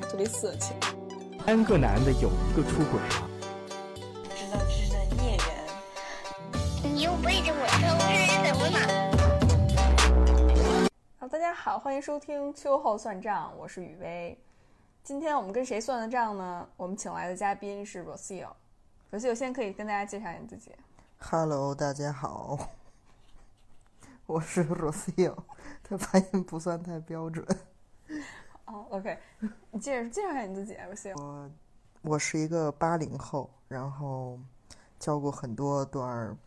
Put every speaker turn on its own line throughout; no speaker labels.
来特别色情。
三个男的有一个出轨了。
知道这是在孽缘。
你又背着我偷吃，怎么
了？好，大家好，欢迎收听秋后算账，我是雨薇。今天我们跟谁算的账呢？我们请来的嘉宾是 Rocio。Rocio 先可以跟大家介绍你自己。
Hello，大家好，我是 Rocio。他发音不算太标准。
哦，OK，你介绍介绍一下你自己，Rocio。
我我是一个八零后，然后交过很多段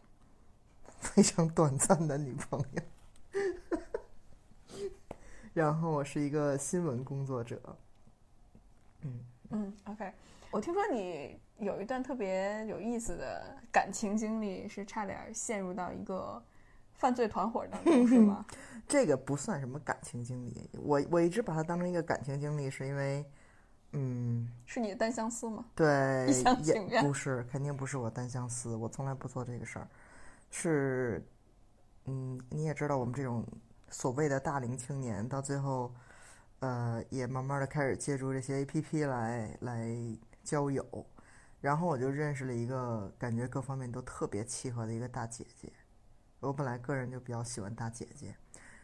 非常短暂的女朋友。然后我是一个新闻工作者。
嗯嗯，OK，我听说你有一段特别有意思的感情经历，是差点陷入到一个犯罪团伙当中，是吗？
这个不算什么感情经历，我我一直把它当成一个感情经历，是因为，嗯，
是你的单相思吗？
对，
一厢情愿，
不是，肯定不是我单相思，我从来不做这个事儿，是，嗯，你也知道，我们这种所谓的大龄青年，到最后。呃，也慢慢的开始借助这些 A P P 来来交友，然后我就认识了一个感觉各方面都特别契合的一个大姐姐。我本来个人就比较喜欢大姐姐，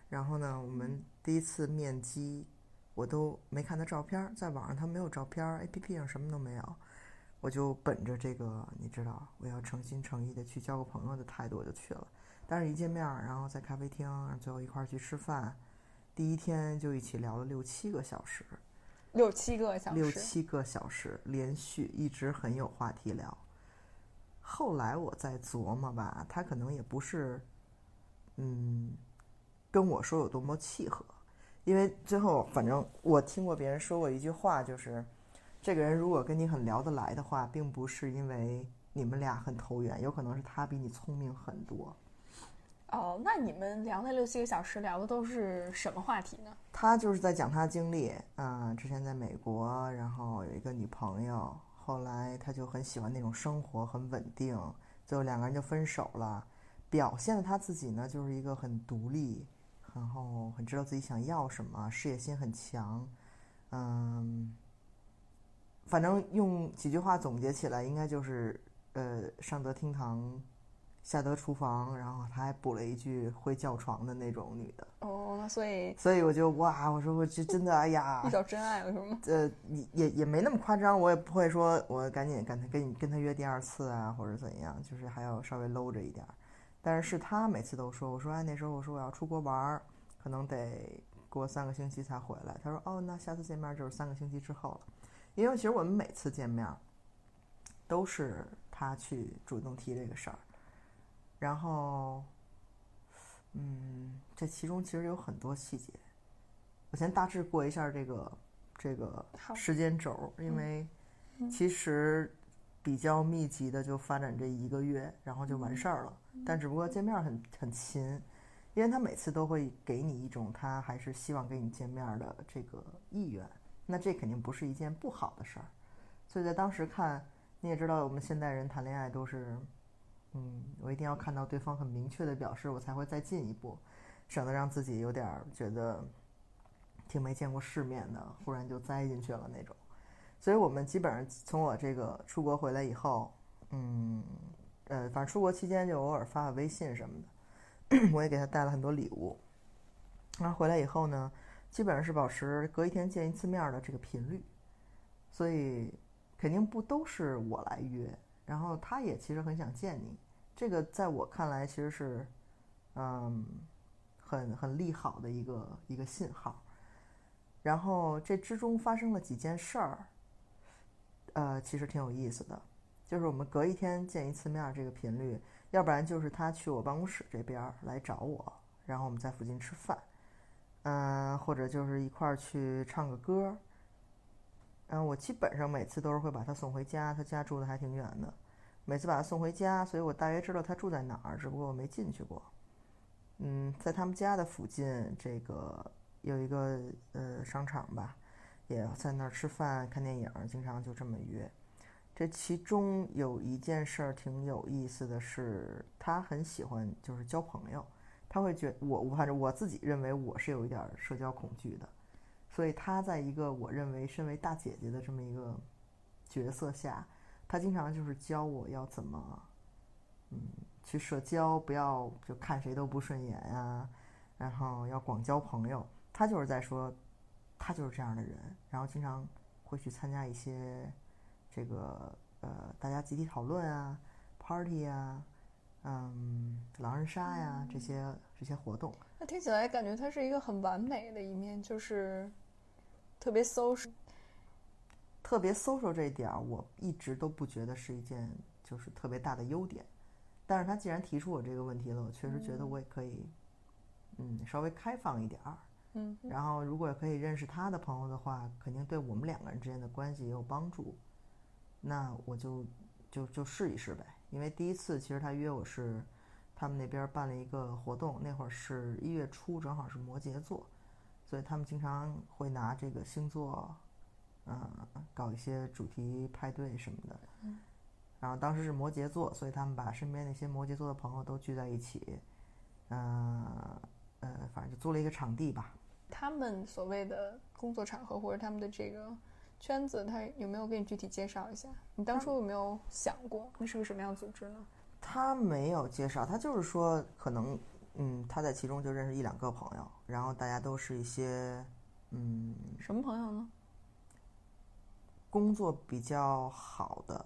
然后呢，我们第一次面基，我都没看她照片，在网上她没有照片，A P P 上什么都没有，我就本着这个你知道，我要诚心诚意的去交个朋友的态度，我就去了。但是一见面，然后在咖啡厅，最后一块儿去吃饭。第一天就一起聊了六七个小时，
六七个小时，
六七个小时连续一直很有话题聊。后来我在琢磨吧，他可能也不是，嗯，跟我说有多么契合，因为最后反正我听过别人说过一句话，就是这个人如果跟你很聊得来的话，并不是因为你们俩很投缘，有可能是他比你聪明很多。
哦，那你们聊那六七个小时聊的都是什么话题呢？
他就是在讲他经历，嗯，之前在美国，然后有一个女朋友，后来他就很喜欢那种生活，很稳定，最后两个人就分手了。表现的他自己呢，就是一个很独立，然后很知道自己想要什么，事业心很强，嗯，反正用几句话总结起来，应该就是，呃，上得厅堂。下得厨房，然后他还补了一句会叫床的那种女的。
哦，那所以，
所以我就哇，我说我这真的，哎呀，
遇到真爱了是吗？
呃，也也也没那么夸张，我也不会说我赶紧赶他跟你跟他约第二次啊，或者怎样，就是还要稍微搂着一点。但是是他每次都说，我说哎，那时候我说我要出国玩儿，可能得过三个星期才回来。他说哦，那下次见面就是三个星期之后了，因为其实我们每次见面都是他去主动提这个事儿。然后，嗯，这其中其实有很多细节。我先大致过一下这个这个时间轴，因为其实比较密集的就发展这一个月，然后就完事儿了。但只不过见面很很勤，因为他每次都会给你一种他还是希望跟你见面的这个意愿。那这肯定不是一件不好的事儿。所以在当时看，你也知道，我们现代人谈恋爱都是。嗯，我一定要看到对方很明确的表示，我才会再进一步，省得让自己有点觉得挺没见过世面的，忽然就栽进去了那种。所以我们基本上从我这个出国回来以后，嗯，呃，反正出国期间就偶尔发发微信什么的，我也给他带了很多礼物。然后回来以后呢，基本上是保持隔一天见一次面的这个频率，所以肯定不都是我来约。然后他也其实很想见你，这个在我看来其实是，嗯，很很利好的一个一个信号。然后这之中发生了几件事儿，呃，其实挺有意思的，就是我们隔一天见一次面这个频率，要不然就是他去我办公室这边来找我，然后我们在附近吃饭，嗯，或者就是一块儿去唱个歌。嗯，我基本上每次都是会把他送回家，他家住的还挺远的。每次把他送回家，所以我大约知道他住在哪儿，只不过我没进去过。嗯，在他们家的附近，这个有一个呃商场吧，也在那儿吃饭、看电影，经常就这么约。这其中有一件事儿挺有意思的是，他很喜欢就是交朋友，他会觉我我反正我自己认为我是有一点社交恐惧的。所以他在一个我认为身为大姐姐的这么一个角色下，他经常就是教我要怎么，嗯，去社交，不要就看谁都不顺眼啊，然后要广交朋友。他就是在说，他就是这样的人，然后经常会去参加一些这个呃大家集体讨论啊、party 啊、嗯狼人杀呀这些这些活动。
那听起来感觉他是一个很完美的一面，就是特别 social。
特别 social 这一点儿，我一直都不觉得是一件就是特别大的优点。但是他既然提出我这个问题了，我确实觉得我也可以，嗯，稍微开放一点儿。
嗯，
然后如果可以认识他的朋友的话，肯定对我们两个人之间的关系也有帮助。那我就就就试一试呗。因为第一次其实他约我是他们那边办了一个活动，那会儿是一月初，正好是摩羯座，所以他们经常会拿这个星座，嗯，搞一些主题派对什么的。
嗯。
然后当时是摩羯座，所以他们把身边那些摩羯座的朋友都聚在一起，嗯呃，反正就租了一个场地吧。
他们所谓的工作场合或者他们的这个圈子，他有没有给你具体介绍一下？你当初有没有想过那是个什么样的组织呢？
他没有介绍，他就是说可能，嗯，他在其中就认识一两个朋友，然后大家都是一些，嗯，
什么朋友呢？
工作比较好的，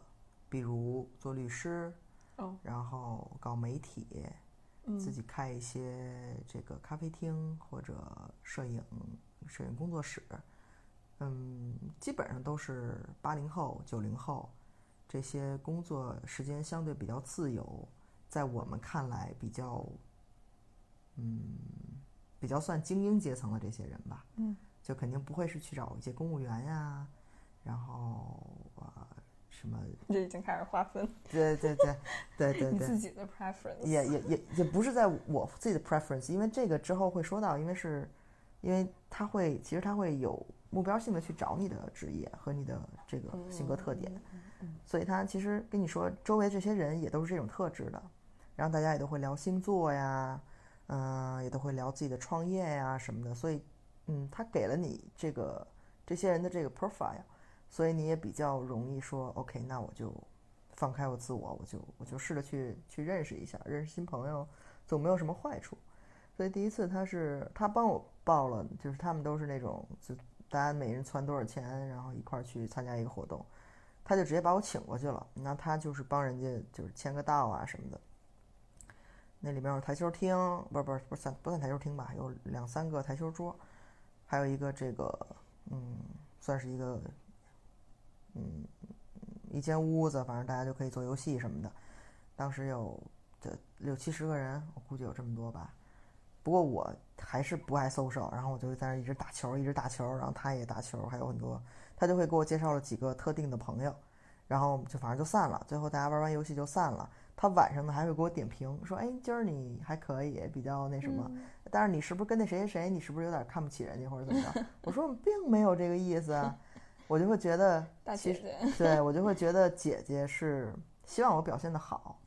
比如做律师，
哦，
然后搞媒体，
嗯
自己开一些这个咖啡厅或者摄影摄影工作室，嗯，基本上都是八零后、九零后，这些工作时间相对比较自由，在我们看来比较，嗯，比较算精英阶层的这些人吧，
嗯，
就肯定不会是去找一些公务员呀，然后呃什么，
这已经开始划分
对对对对对 对
你自，己的 preference。
也也也也不是在我自己的 preference，因为这个之后会说到，因为是，因为他会其实他会有目标性的去找你的职业和你的这个性格特点，所以他其实跟你说周围这些人也都是这种特质的，然后大家也都会聊星座呀，嗯、也都会聊自己的创业呀什么的，所以嗯，他给了你这个这些人的这个 profile，所以你也比较容易说 OK，那我就放开我自我，我就我就试着去去认识一下，认识新朋友总没有什么坏处。所以第一次他是他帮我报了，就是他们都是那种就大家每人攒多少钱，然后一块儿去参加一个活动，他就直接把我请过去了。那他就是帮人家就是签个到啊什么的。那里面有台球厅，不是不是不算不算台球厅吧？有两三个台球桌，还有一个这个嗯，算是一个嗯一间屋子，反正大家就可以做游戏什么的。当时有这六七十个人，我估计有这么多吧。不过我还是不爱 social，然后我就在那儿一直打球，一直打球，然后他也打球，还有很多，他就会给我介绍了几个特定的朋友，然后就反正就散了。最后大家玩完游戏就散了。他晚上呢还会给我点评，说：“哎，今儿你还可以，比较那什么，但是你是不是跟那谁谁谁，你是不是有点看不起人家或者怎么着？”我说：“我并没有这个意思啊。”我就会觉得，对 我就会觉得姐姐是希望我表现的好，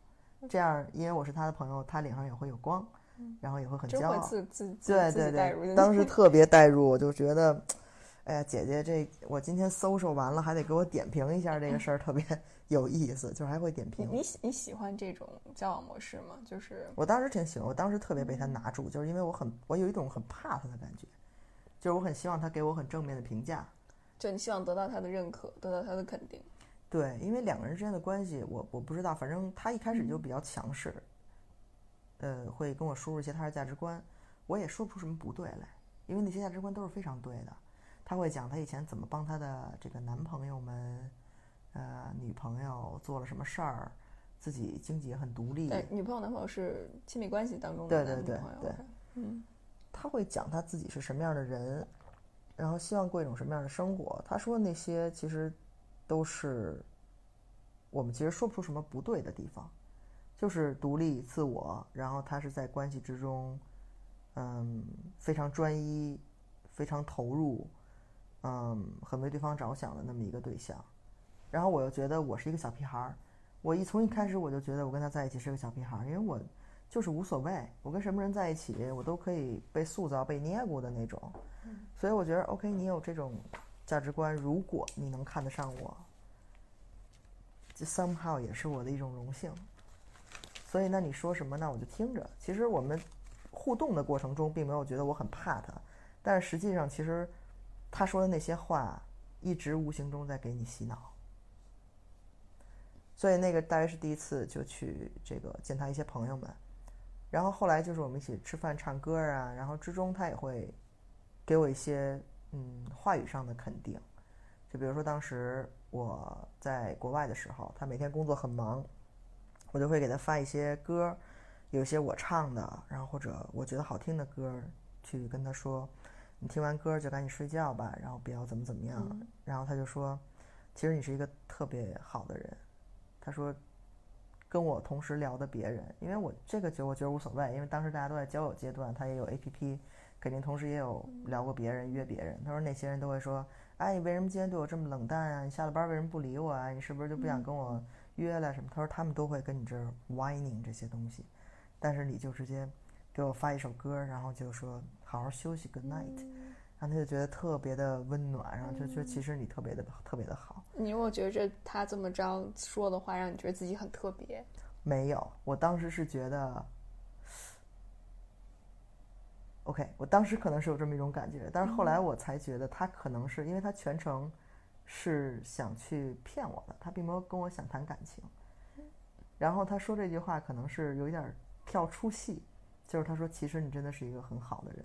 这样因为我是她的朋友，她脸上也会有光，然后也会很骄傲。
自自自自
对对对，当时 特别代入，我就觉得，哎呀，姐姐这我今天搜搜完了，还得给我点评一下这个事儿，特别 有意思，就是还会点评。
你你喜欢这种交往模式吗？就是
我当时挺喜欢，我当时特别被他拿住，就是因为我很我有一种很怕他的感觉，就是我很希望他给我很正面的评价。
就你希望得到他的认可，得到他的肯定。
对，因为两个人之间的关系，我我不知道，反正他一开始就比较强势，呃，会跟我输入一些他的价值观，我也说不出什么不对来，因为那些价值观都是非常对的。他会讲他以前怎么帮他的这个男朋友们、呃女朋友做了什么事儿，自己经济也很独立。
但女朋友、男朋友是亲密关系当中
对对对
的男女朋友。
对
OK 嗯，
他会讲他自己是什么样的人，然后希望过一种什么样的生活。他说那些其实都是我们其实说不出什么不对的地方，就是独立自我，然后他是在关系之中，嗯，非常专一，非常投入，嗯，很为对方着想的那么一个对象。然后我又觉得我是一个小屁孩儿，我一从一开始我就觉得我跟他在一起是个小屁孩儿，因为我就是无所谓，我跟什么人在一起，我都可以被塑造、被捏过的那种。所以我觉得，OK，你有这种价值观，如果你能看得上我，这 somehow 也是我的一种荣幸。所以，那你说什么，那我就听着。其实我们互动的过程中，并没有觉得我很怕他，但实际上，其实他说的那些话，一直无形中在给你洗脑。所以那个大约是第一次就去这个见他一些朋友们，然后后来就是我们一起吃饭唱歌啊，然后之中他也会给我一些嗯话语上的肯定，就比如说当时我在国外的时候，他每天工作很忙，我就会给他发一些歌，有一些我唱的，然后或者我觉得好听的歌，去跟他说，你听完歌就赶紧睡觉吧，然后不要怎么怎么样，然后他就说，其实你是一个特别好的人。他说，跟我同时聊的别人，因为我这个觉我觉得无所谓，因为当时大家都在交友阶段，他也有 A P P，肯定同时也有聊过别人约别人。他说那些人都会说，哎，你为什么今天对我这么冷淡啊？你下了班为什么不理我啊？你是不是就不想跟我约了什么？他说他们都会跟你这儿 whining 这些东西，但是你就直接给我发一首歌，然后就说好好休息，Good night。然后他就觉得特别的温暖，然后就觉得其实你特别的特别的好。
你有没有觉着他这么着说的话，让你觉得自己很特别？
没有，我当时是觉得，OK，我当时可能是有这么一种感觉，但是后来我才觉得他可能是因为他全程是想去骗我的，他并没有跟我想谈感情。然后他说这句话可能是有一点跳出戏，就是他说其实你真的是一个很好的人。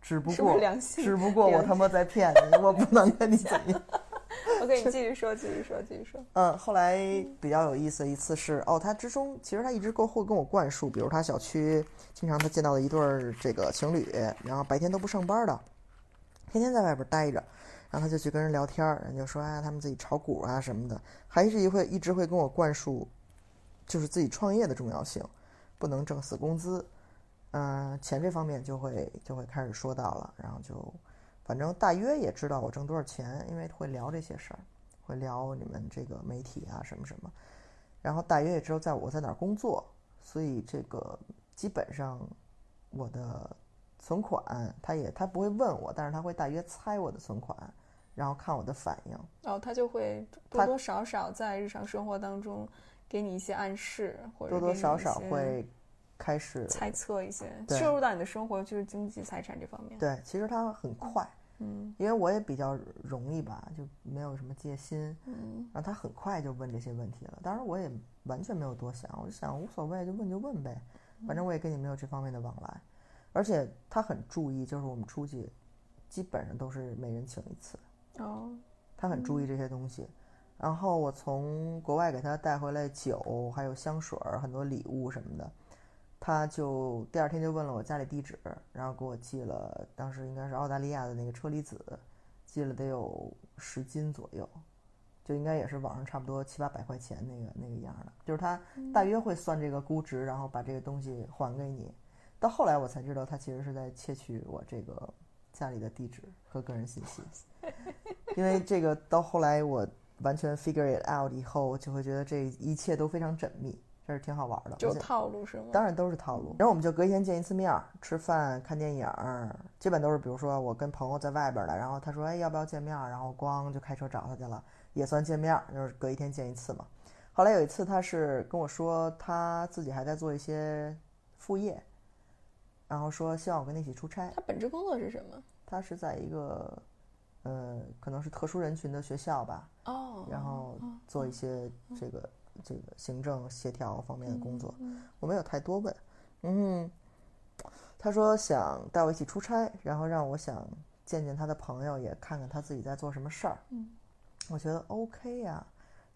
只不过，只不过我他妈在骗你，我不能跟你怎样。
OK，你继续说，继续说，继续说。
嗯，后来比较有意思的一次是，哦，他之中其实他一直够会跟我灌输，比如他小区经常他见到的一对儿这个情侣，然后白天都不上班的，天天在外边待着，然后他就去跟人聊天儿，人就说啊，他们自己炒股啊什么的，还是一会一直会跟我灌输，就是自己创业的重要性，不能挣死工资。嗯，钱这方面就会就会开始说到了，然后就，反正大约也知道我挣多少钱，因为会聊这些事儿，会聊你们这个媒体啊什么什么，然后大约也知道在我在哪儿工作，所以这个基本上我的存款他也他不会问我，但是他会大约猜我的存款，然后看我的反应。
哦，他就会多多少少在日常生活当中给你一些暗示，或者
多多少少会。开始
猜测一些，摄入到你的生活，就是经济财产这方面。
对，其实他很快，嗯，因为我也比较容易吧，就没有什么戒心，嗯，然后他很快就问这些问题了。当然，我也完全没有多想，我就想无所谓，就问就问呗，反正我也跟你没有这方面的往来。而且他很注意，就是我们出去，基本上都是每人请一次。哦，他很注意这些东西。然后我从国外给他带回来酒，还有香水儿，很多礼物什么的。他就第二天就问了我家里地址，然后给我寄了，当时应该是澳大利亚的那个车厘子，寄了得有十斤左右，就应该也是网上差不多七八百块钱那个那个样的，就是他大约会算这个估值，然后把这个东西还给你。到后来我才知道，他其实是在窃取我这个家里的地址和个人信息，因为这个到后来我完全 figure it out 以后，就会觉得这一切都非常缜密。这是挺好玩的，
就套路是吗？
当然都是套路。然后我们就隔一天见一次面，吃饭、看电影，基本都是比如说我跟朋友在外边了，然后他说哎要不要见面，然后咣就开车找他去了，也算见面，就是隔一天见一次嘛。后来有一次他是跟我说他自己还在做一些副业，然后说希望我跟他一起出差。
他本职工作是什么？
他是在一个呃可能是特殊人群的学校吧。哦。然后做一些这个。这个行政协调方面的工作，我没有太多问。嗯，他说想带我一起出差，然后让我想见见他的朋友，也看看他自己在做什么事儿。嗯，我觉得 OK 呀，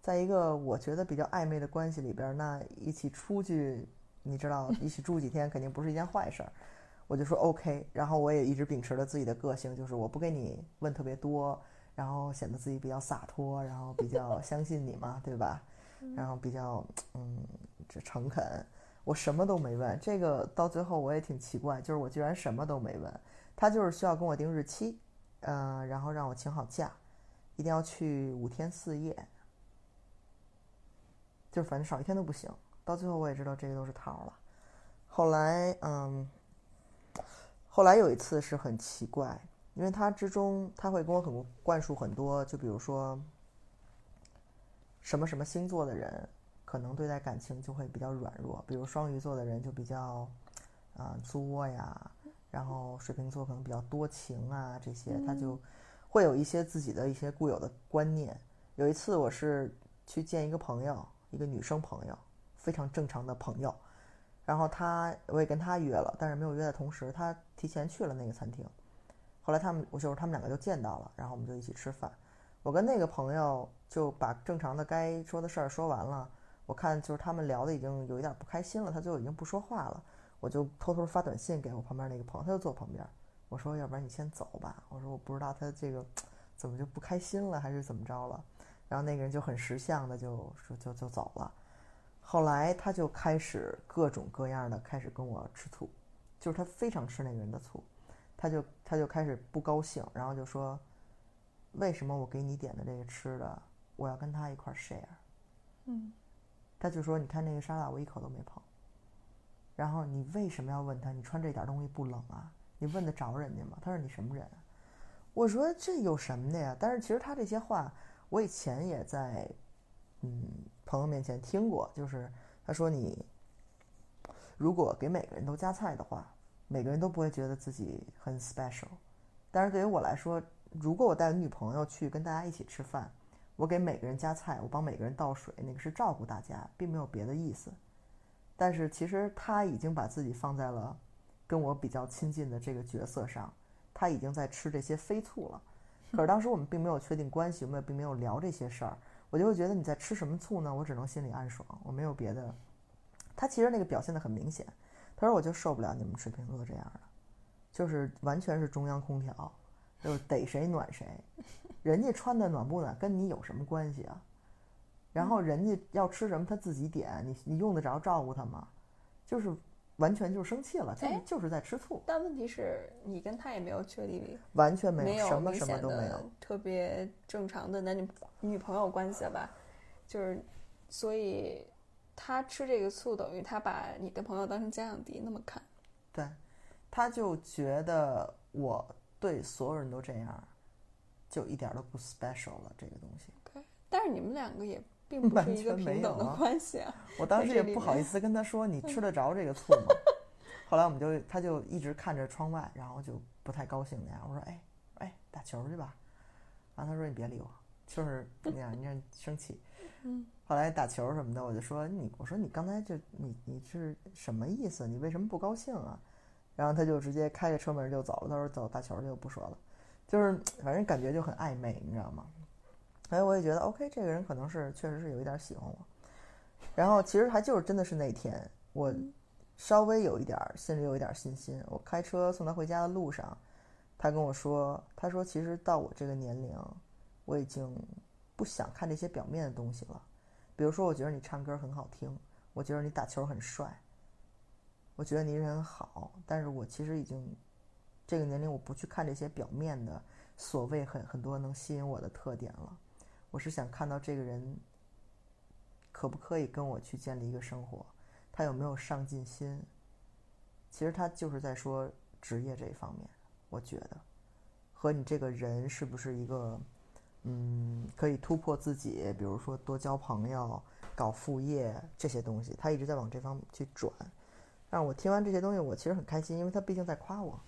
在一个我觉得比较暧昧的关系里边，那一起出去，你知道，一起住几天肯定不是一件坏事儿。我就说 OK，然后我也一直秉持着自己的个性，就是我不给你问特别多，然后显得自己比较洒脱，然后比较 相信你嘛，对吧？然后比较嗯，这诚恳，我什么都没问。这个到最后我也挺奇怪，就是我居然什么都没问，他就是需要跟我定日期，嗯，然后让我请好假，一定要去五天四夜，就反正少一天都不行。到最后我也知道这个都是套了。后来，嗯，后来有一次是很奇怪，因为他之中他会跟我很灌输很多，就比如说，什么什么星座的人可能对待感情就会比较软弱，比如双鱼座的人就比较啊、作呀，然后水瓶座可能比较多情啊，这些他就会有一些自己的一些固有的观念。有一次我是去见一个朋友，一个女生朋友，非常正常的朋友。然后他我也跟他约了，但是没有约在同时，他提前去了那个餐厅。后来他们我就是他们两个就见到了，然后我们就一起吃饭。我跟那个朋友就把正常的该说的事儿说完了。我看就是他们聊的已经有一点不开心了，他最后已经不说话了。我就偷偷发短信给我旁边那个朋友，他就坐旁边。我说要不然你先走吧。我说我不知道他这个怎么就不开心了，还是怎么着了。然后那个人就很识相的就说就就走了。后来他就开始各种各样的开始跟我吃醋，就是他非常吃那个人的醋，他就他就开始不高兴，然后就说，为什么我给你点的这个吃的，我要跟他一块儿 share？
嗯，
他就说，你看那个沙拉我一口都没碰，然后你为什么要问他？你穿这点东西不冷啊？你问得着人家吗？他说你什么人啊？我说这有什么的呀？但是其实他这些话，我以前也在嗯朋友面前听过，就是他说你如果给每个人都夹菜的话，每个人都不会觉得自己很 special。但是对于我来说，如果我带女朋友去跟大家一起吃饭，我给每个人夹菜，我帮每个人倒水，那个是照顾大家，并没有别的意思。但是其实他已经把自己放在了跟我比较亲近的这个角色上，他已经在吃这些飞醋了。可是当时我们并没有确定关系，我们也并没有聊这些事儿，我就会觉得你在吃什么醋呢？我只能心里暗爽，我没有别的。他其实那个表现的很明显，他说我就受不了你们水瓶座这样的，就是完全是中央空调，就是逮谁暖谁，人家穿的暖不暖跟你有什么关系啊？然后人家要吃什么他自己点，你你用得着照顾他吗？就是完全就是生气了，就是
哎
就是在吃醋，
但问题是你跟他也没有确立
完全没
没
有，什么什么都没有。
特别正常的男女女朋友关系了吧？就是，所以他吃这个醋，等于他把你的朋友当成家长敌那么看。
对，他就觉得我对所有人都这样，就一点都不 special 了。这个东西，对
但是你们两个也并不
完
是一个
全没
平等的
有啊
关系啊。
我当时也不好意思跟他说你吃得着这个醋吗？后来我们就他就一直看着窗外，然后就不太高兴那样。我说哎哎打球去吧，然后他说你别理我，就是那样，你看生气。
嗯。
后来打球什么的，我就说你，我说你刚才就你你是什么意思？你为什么不高兴啊？然后他就直接开着车门就走了。他说走打球去，我不说了。就是反正感觉就很暧昧，你知道吗？哎，我也觉得 OK，这个人可能是确实是有一点喜欢我。然后其实还就是真的是那天，我稍微有一点心里有一点信心。我开车送他回家的路上，他跟我说，他说其实到我这个年龄，我已经不想看这些表面的东西了。比如说，我觉得你唱歌很好听，我觉得你打球很帅，我觉得你人很好，但是我其实已经这个年龄，我不去看这些表面的所谓很很多能吸引我的特点了。我是想看到这个人可不可以跟我去建立一个生活，他有没有上进心。其实他就是在说职业这一方面，我觉得和你这个人是不是一个嗯可以突破自己，比如说多交朋友、搞副业这些东西，他一直在往这方面去转。让我听完这些东西，我其实很开心，因为他毕竟在夸我，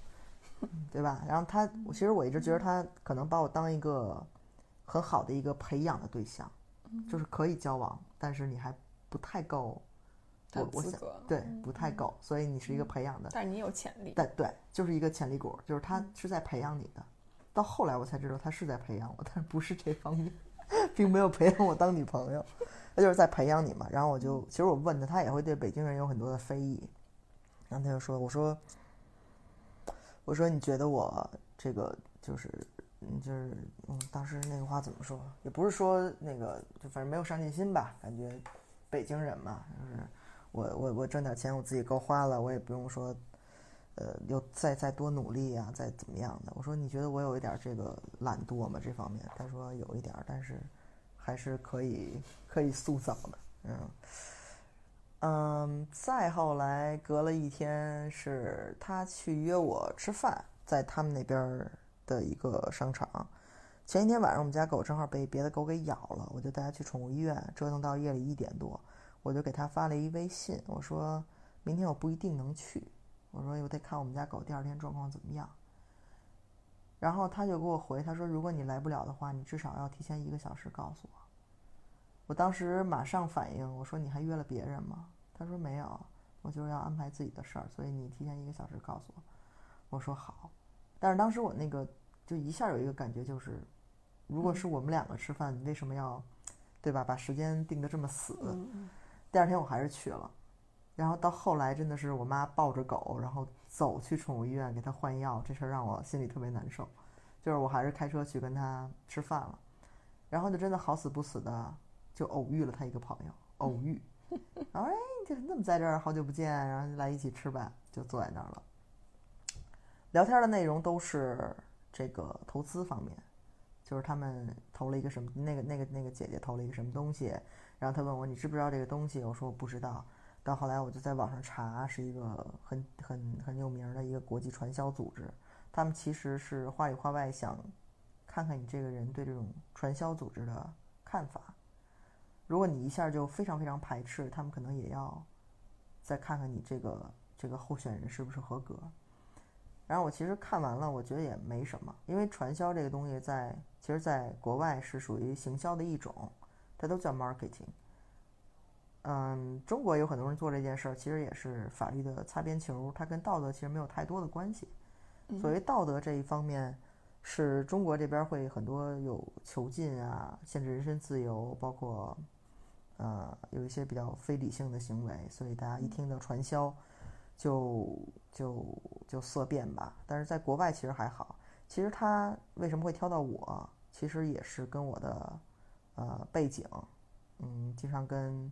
对吧？然后他，我其实我一直觉得他可能把我当一个很好的一个培养的对象，就是可以交往，但是你还不太够。我我想对不太够，所以你是一个培养的，
但是你有潜力。
但对，就是一个潜力股，就是他是在培养你的。到后来我才知道他是在培养我，但是不是这方面，并没有培养我当女朋友，他就是在培养你嘛。然后我就，其实我问他，他也会对北京人有很多的非议。然后他就说：“我说，我说你觉得我这个就是，嗯，就是，嗯，当时那个话怎么说？也不是说那个，就反正没有上进心吧，感觉北京人嘛，就是我我我挣点钱我自己够花了，我也不用说。”呃，又再再多努力啊、再怎么样的？我说你觉得我有一点这个懒惰吗？这方面？他说有一点，但是还是可以可以塑造的。嗯，嗯，再后来隔了一天，是他去约我吃饭，在他们那边的一个商场。前一天晚上，我们家狗正好被别的狗给咬了，我就带它去宠物医院，折腾到夜里一点多，我就给他发了一微信，我说明天我不一定能去，我说我得看我们家狗第二天状况怎么样。然后他就给我回，他说如果你来不了的话，你至少要提前一个小时告诉我。我当时马上反应，我说你还约了别人吗？他说没有，我就是要安排自己的事儿，所以你提前一个小时告诉我。我说好，但是当时我那个就一下有一个感觉，就是如果是我们两个吃饭，你为什么要，对吧？把时间定的这么死？第二天我还是去了，然后到后来真的是我妈抱着狗，然后走去宠物医院给它换药，这事儿让我心里特别难受。就是我还是开车去跟他吃饭了，然后就真的好死不死的就偶遇了他一个朋友，偶遇，然后哎，你怎么在这儿？好久不见，然后就来一起吃吧，就坐在那儿了。聊天的内容都是这个投资方面，就是他们投了一个什么，那个那个那个姐姐投了一个什么东西，然后他问我你知不知道这个东西？我说我不知道。到后来我就在网上查，是一个很很很有名的一个国际传销组织，他们其实是话里话外想看看你这个人对这种传销组织的看法。如果你一下就非常非常排斥，他们可能也要再看看你这个这个候选人是不是合格。然后我其实看完了，我觉得也没什么，因为传销这个东西在其实在国外是属于行销的一种，它都叫 marketing。嗯，中国有很多人做这件事儿，其实也是法律的擦边球，它跟道德其实没有太多的关系。所谓道德这一方面，是中国这边会很多有囚禁啊、限制人身自由，包括呃有一些比较非理性的行为，所以大家一听到传销，就就就色变吧。但是在国外其实还好，其实他为什么会挑到我，其实也是跟我的呃背景，嗯，经常跟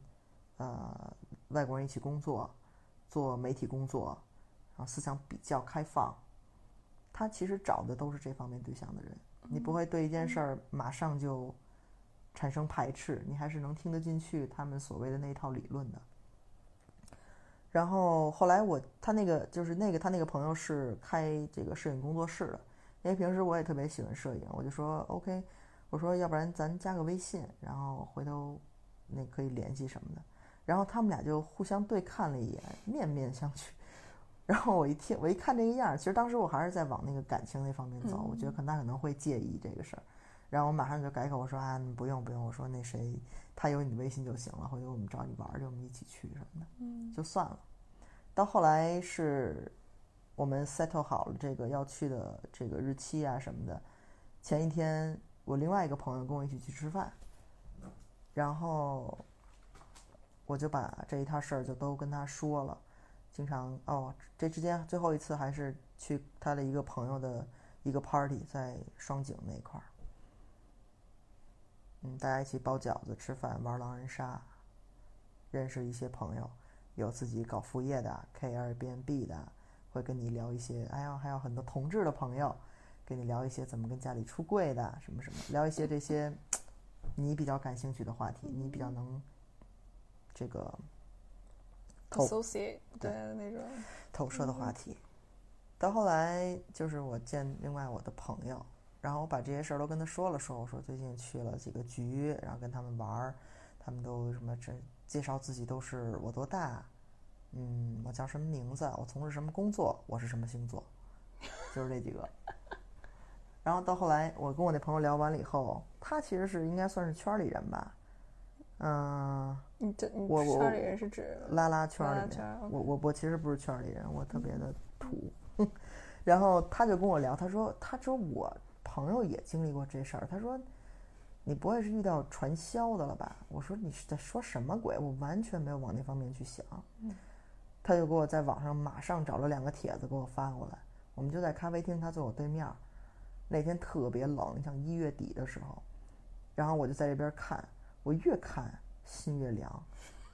呃外国人一起工作，做媒体工作，然后思想比较开放。他其实找的都是这方面对象的人，你不会对一件事儿马上就产生排斥，你还是能听得进去他们所谓的那一套理论的。然后后来我他那个就是那个他那个朋友是开这个摄影工作室的，因为平时我也特别喜欢摄影，我就说 OK，我说要不然咱加个微信，然后回头那可以联系什么的。然后他们俩就互相对看了一眼，面面相觑。然后我一听，我一看这个样儿，其实当时我还是在往那个感情那方面走，我觉得可能他可能会介意这个事儿。然后我马上就改口，我说啊，不用不用，我说那谁，他有你的微信就行了，回头我们找你玩儿去，我们一起去什么的，
嗯
就算了。到后来是我们 settle 好了这个要去的这个日期啊什么的，前一天我另外一个朋友跟我一起去吃饭，然后我就把这一摊事儿就都跟他说了。经常哦，这之间最后一次还是去他的一个朋友的一个 party，在双井那块儿，嗯，大家一起包饺子、吃饭、玩狼人杀，认识一些朋友，有自己搞副业的、开 Airbnb 的，会跟你聊一些，哎呀，还有很多同志的朋友，跟你聊一些怎么跟家里出柜的，什么什么，聊一些这些你比较感兴趣的话题，你比较能这个。透
associate 对那种，
投射的话题。到后来就是我见另外我的朋友，然后我把这些事儿都跟他说了说，我说最近去了几个局，然后跟他们玩儿，他们都什么这介绍自己都是我多大，嗯，我叫什么名字，我从事什么工作，我是什么星座，就是这几个。然后到后来我跟我那朋友聊完了以后，他其实是应该算是圈里人吧，嗯。
你这你
我我
圈里人是指
拉拉圈里面，我我我其实不是圈里人，我特别的土。然后他就跟我聊，他说他说我朋友也经历过这事儿，他说你不会是遇到传销的了吧？我说你是在说什么鬼？我完全没有往那方面去想。他就给我在网上马上找了两个帖子给我发过来，我们就在咖啡厅，他坐我对面儿。那天特别冷，像一月底的时候，然后我就在这边看，我越看心越凉，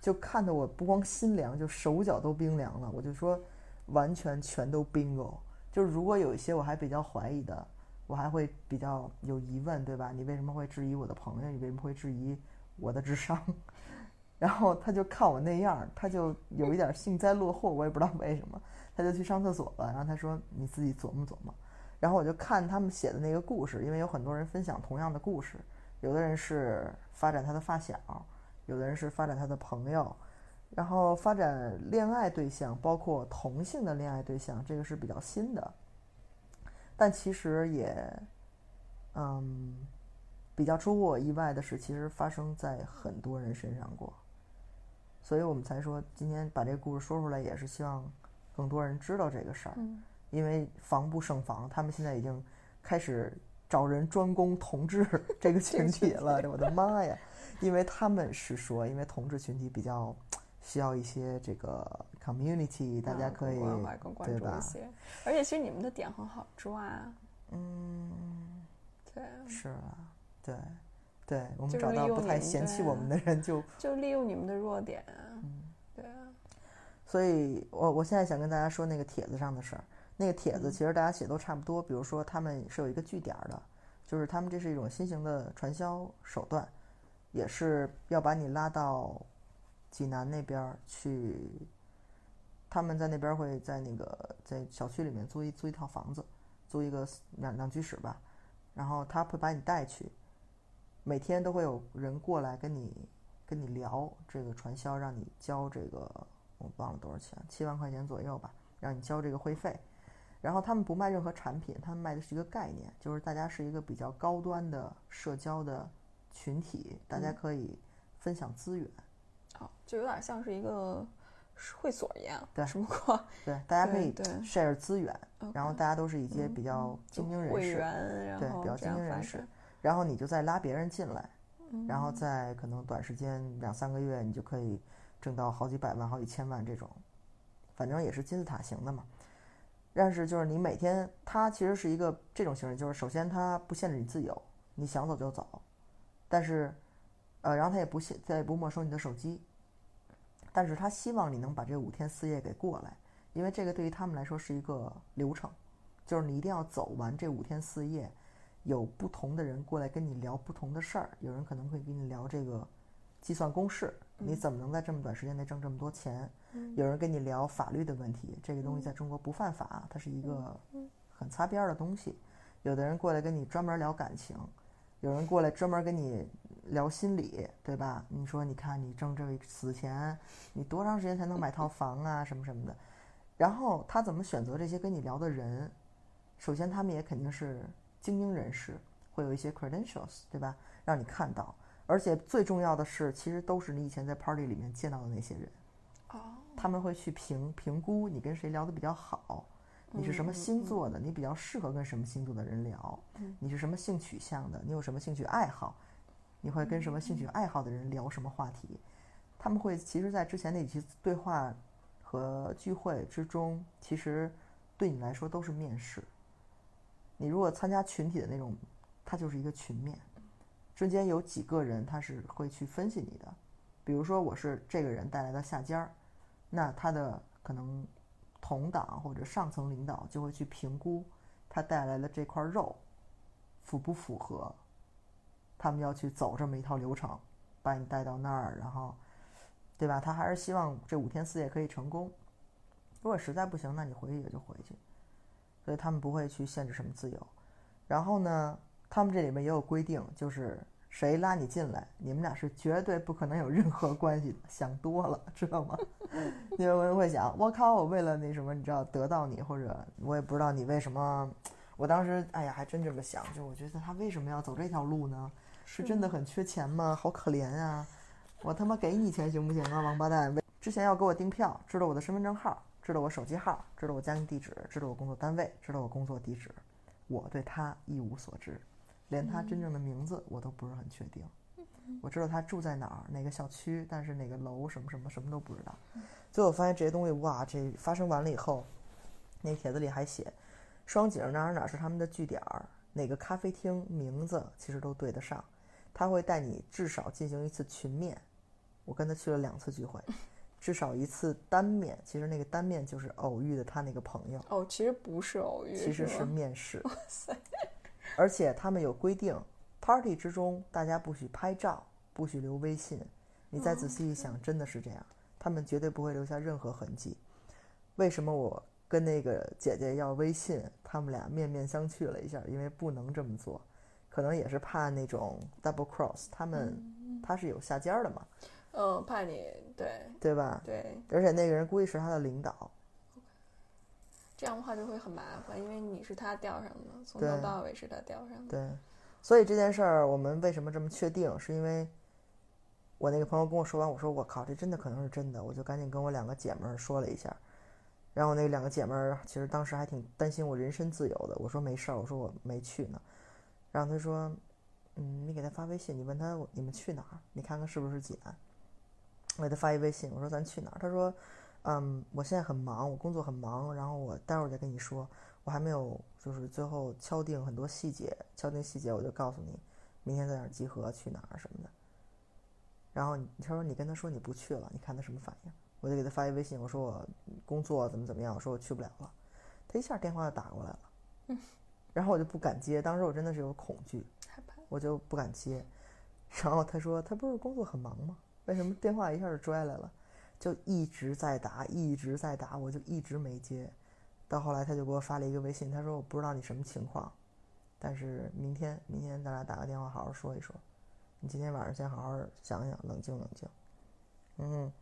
就看得我不光心凉，就手脚都冰凉了。我就说，完全全都 bingo。就是如果有一些我还比较怀疑的，我还会比较有疑问，对吧？你为什么会质疑我的朋友？你为什么会质疑我的智商？然后他就看我那样，他就有一点幸灾乐祸，我也不知道为什么，他就去上厕所了。然后他说：“你自己琢磨琢磨。”然后我就看他们写的那个故事，因为有很多人分享同样的故事，有的人是发展他的发小，有的人是发展他的朋友，然后发展恋爱对象，包括同性的恋爱对象，这个是比较新的。但其实也，嗯，比较出乎我意外的是，其实发生在很多人身上过。所以我们才说今天把这个故事说出来，也是希望更多人知道这个事儿。因为防不胜防，他们现在已经开始找人专攻同志这个群体了。我的妈呀！因为他们是说，因为同志群体比较需要一些这个 community，大家可以对吧？
而且其实你们的点很好抓，
嗯，
对，
是啊，对，对，我们找到不太嫌弃我们的人就
就利用你们的弱点，
嗯
对啊，
所以我我现在想跟大家说那个帖子上的事儿。那个帖子其实大家写都差不多，比如说他们是有一个据点儿的，就是他们这是一种新型的传销手段，也是要把你拉到济南那边儿去。他们在那边儿会在那个在小区里面租一租一套房子，租一个两两居室吧，然后他会把你带去，每天都会有人过来跟你跟你聊这个传销，让你交这个我忘了多少钱，七万块钱左右吧，让你交这个会费。然后他们不卖任何产品，他们卖的是一个概念，就是大家是一个比较高端的社交的群体，大家可以分享资源，
好，就有点像是一个会所一样，
对
只不过
对，大家可以 share 资源，然后大家都是一些比较精英人士，对，比较精英人士然后你就再拉别人进来，然
嗯
后在可能短时间两三个月，你就可以挣到好几百万、好几千万这种，反正也是金字塔型的嘛。但是就是你每天，它其实是一个这种形式，就是首先它不限制你自由，你想走就走，但是，呃，然后它也不限，它也不没收你的手机，但是他希望你能把这五天四夜给过来，因为这个对于他们来说是一个流程，就是你一定要走完这五天四夜，有不同的人过来跟你聊不同的事儿，有人可能会跟你聊这个计算公式，你怎么能在这么短时间内挣这么多钱？有人跟你聊法律的问题，这个东西在中国不犯法，它是一个很擦边儿的东西。有的人过来跟你专门聊感情，有人过来专门跟你聊心理，对吧？你说，你看你挣这个死钱，你多长时间才能买套房啊，什么什么的。然后他怎么选择这些跟你聊的人？首先，他们也肯定是精英人士，会有一些 credentials，对吧？让你看到。而且最重要的是，其实都是你以前在 party 里面见到的那些人。
哦，
他们会去评评估你跟谁聊得比较好，你是什么星座的，你比较适合跟什么星座的人聊，你是什么性取向的，你有什么兴趣爱好，你会跟什么兴趣爱好的人聊什么话题，他们会其实，在之前那几期对话和聚会之中，其实对你来说都是面试。你如果参加群体的那种，它就是一个群面，中间有几个人他是会去分析你的，比如说我是这个人带来的下家儿。那他的可能同党或者上层领导就会去评估他带来的这块肉符不符合，他们要去走这么一套流程，把你带到那儿，然后，对吧？他还是希望这五天四夜可以成功。如果实在不行，那你回去也就回去。所以他们不会去限制什么自由。然后呢，他们这里面也有规定，就是谁拉你进来，你们俩是绝对不可能有任何关系的。想多了，知道吗？因为有人会想，我靠，我为了那什么，你知道得到你，或者我也不知道你为什么。我当时，哎呀，还真这么想，就我觉得他为什么要走这条路呢？是真的很缺钱吗？好可怜啊！我他妈给你钱行不行啊，王八蛋！之前要给我订票，知道我的身份证号，知道我手机号，知道我家庭地址，知道我工作单位，知道我工作地址，我对他一无所知，连他真正的名字我都不是很确定。我知道他住在哪儿，哪个小区，但是哪个楼什么什么什么都不知道。最后发现这些东西，哇，这发生完了以后，那帖子里还写双井哪儿哪儿是他们的据点儿，哪个咖啡厅名字其实都对得上。他会带你至少进行一次群面，我跟他去了两次聚会，至少一次单面。其实那个单面就是偶遇的他那个朋友，
哦，其实不是偶遇，
其实是面试。
哇塞，
而且他们有规定，party 之中大家不许拍照，不许留微信，你再仔细一想，真的是这样，他们绝对不会留下任何痕迹。为什么我跟那个姐姐要微信，他们俩面面相觑了一下，因为不能这么做，可能也是怕那种 double cross，他们他是有下家的嘛，
嗯，怕你对
对吧？
对，
而且那个人估计是他的领导，
这样的话就会很麻烦，因为你是他钓上的，从头到尾是他钓上的。
对，所以这件事儿我们为什么这么确定，是因为我那个朋友跟我说完，我说我靠，这真的可能是真的，我就赶紧跟我两个姐们儿说了一下，然后那两个姐们儿其实当时还挺担心我人身自由的，我说没事儿，我说我没去呢，然后他说，嗯，你给他发微信，你问他你们去哪儿，你看看是不是济南，我给他发一微信，我说咱去哪儿，他说，嗯，我现在很忙，我工作很忙，然后我待会儿再跟你说，我还没有就是最后敲定很多细节，敲定细节我就告诉你，明天在哪儿集合，去哪儿什么的。然后他说你跟他说你不去了，你看他什么反应？我就给他发一微信，我说我工作怎么怎么样，我说我去不了了。他一下电话就打过来了，然后我就不敢接，当时我真的是有恐惧，
害怕。
我就不敢接。然后他说他不是工作很忙吗？为什么电话一下就拽来了？就一直在打，一直在打，我就一直没接。到后来他就给我发了一个微信，他说我不知道你什么情况，但是明天明天咱俩打个电话好好说一说。你今天晚上先好好想想，冷静冷静。嗯，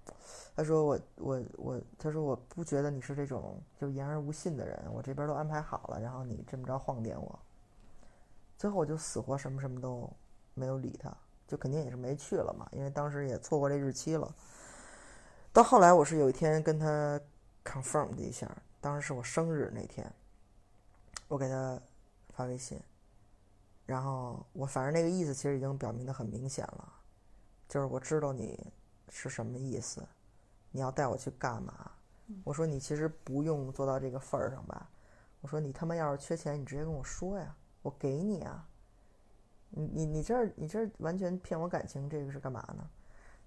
他说我我我，他说我不觉得你是这种就言而无信的人，我这边都安排好了，然后你这么着晃点我。最后我就死活什么什么都没有理他，就肯定也是没去了嘛，因为当时也错过这日期了。到后来我是有一天跟他 confirm 了一下，当时是我生日那天，我给他发微信，然后我反正那个意思其实已经表明的很明显了，就是我知道你是什么意思，你要带我去干嘛？我说你其实不用做到这个份儿上吧，我说你他妈要是缺钱，你直接跟我说呀，我给你啊。你你你这儿你这儿完全骗我感情，这个是干嘛呢？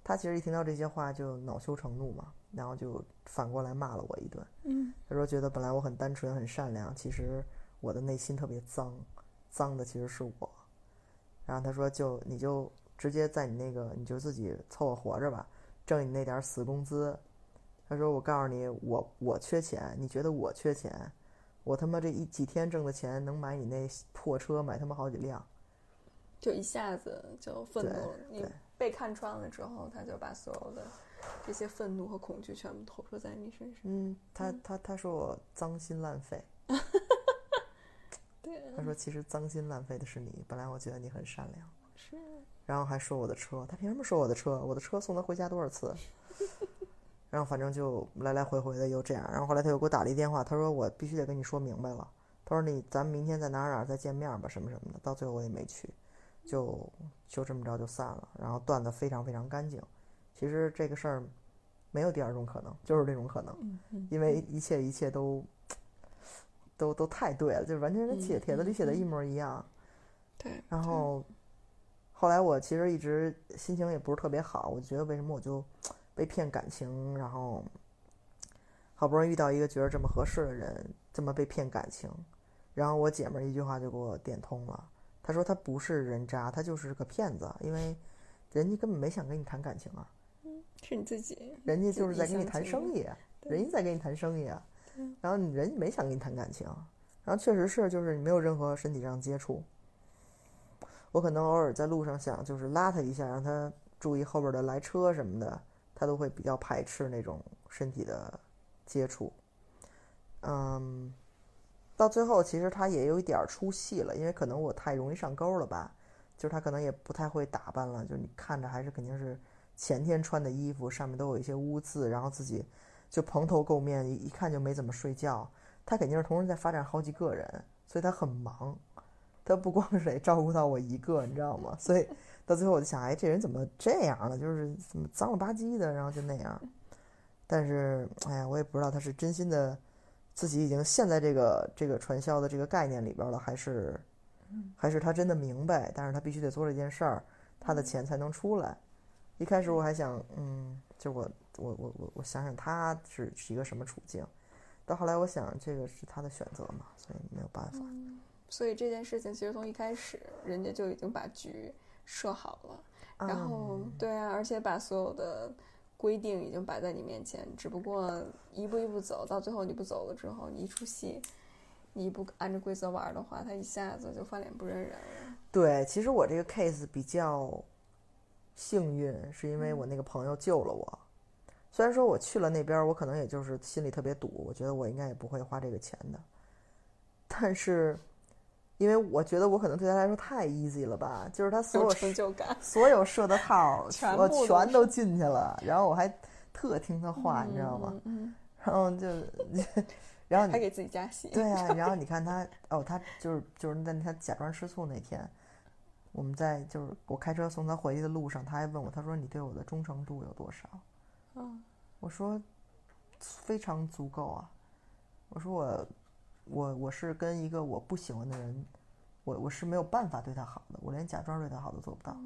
他其实一听到这些话就恼羞成怒嘛，然后就反过来骂了我一顿。
嗯，
他说觉得本来我很单纯很善良，其实我的内心特别脏，脏的其实是我。然后他说就你就直接在你那个你就自己凑合活着吧，挣你那点儿死工资。他说我告诉你，我我缺钱，你觉得我缺钱？我他妈这一几天挣的钱能买你那破车，买他妈好几辆。
就一下子就愤怒了。你
对
被看穿了之后，他就把所有的这些愤怒和恐惧全部投射在你身上。
嗯，他他他说我脏心烂肺。
对，
他说其实脏心烂肺的是你，本来我觉得你很善良。
是
然后还说我的车，他凭什么说我的车？我的车送他回家多少次？然后反正就来来回回的又这样。然后后来他又给我打了一电话，他说我必须得跟你说明白了。他说你咱们明天在哪儿哪儿再见面吧，什么什么的。到最后我也没去，就就这么着就散了。然后断的非常非常干净。其实这个事儿没有第二种可能，就是这种可能，因为一切一切都都都太对了，就是完全跟写帖子里写的一模一样。
对，
然后后来我其实一直心情也不是特别好，我觉得为什么我就被骗感情，然后好不容易遇到一个觉得这么合适的人，这么被骗感情，然后我姐们儿一句话就给我点通了，她说她不是人渣，她就是个骗子，因为人家根本没想跟你谈感情啊，
是你自己，
人家就是在跟你谈生意啊，人家在跟你谈生意啊，然后你人家没想跟你谈感情，然后确实是就是你没有任何身体上接触，我可能偶尔在路上想就是拉他一下，让他注意后边的来车什么的，他都会比较排斥那种身体的接触，嗯，到最后其实他也有一点出戏了，因为可能我太容易上钩了吧，就是他可能也不太会打扮了，就是你看着还是肯定是前天穿的衣服，上面都有一些污渍，然后自己就蓬头垢面，一看就没怎么睡觉。他肯定是同时在发展好几个人，所以他很忙，他不光是得照顾到我一个，你知道吗？所以到最后我就想，哎，这人怎么这样了？就是怎么脏了吧唧的，然后就那样。但是，哎呀，我也不知道他是真心的，自己已经陷在这个这个传销的这个概念里边了，还是还是他真的明白，但是他必须得做这件事儿，他的钱才能出来。一开始我还想，嗯，就我我我我我想想他是是一个什么处境，到后来我想这个是他的选择嘛，所以没有办法。
所以这件事情其实从一开始，人家就已经把局设好了，然后
嗯
对啊，而且把所有的规定已经摆在你面前，只不过一步一步走，到最后你不走了之后，你一出戏，你不按照规则玩的话，他一下子就翻脸不认人了。
对，其实我这个 case 比较幸运，是因为我那个朋友救了我。虽然说我去了那边，我可能也就是心里特别堵，我觉得我应该也不会花这个钱的。但是，因为我觉得我可能对他来说太 easy 了吧，就是他所
有
有
成就感，
所有设的套儿，我
全都
进去了，然后我还特听他话，你知道吗？
嗯，
然后就，然后你
还给自己加戏。
对啊，然后你看他，哦，他就是就是在他假装吃醋那天，我们在就是我开车送他回去的路上，他还问我，他说你对我的忠诚度有多少？
嗯，
我说非常足够啊。我说我我我是跟一个我不喜欢的人，我我是没有办法对他好的，我连假装对他好都做不到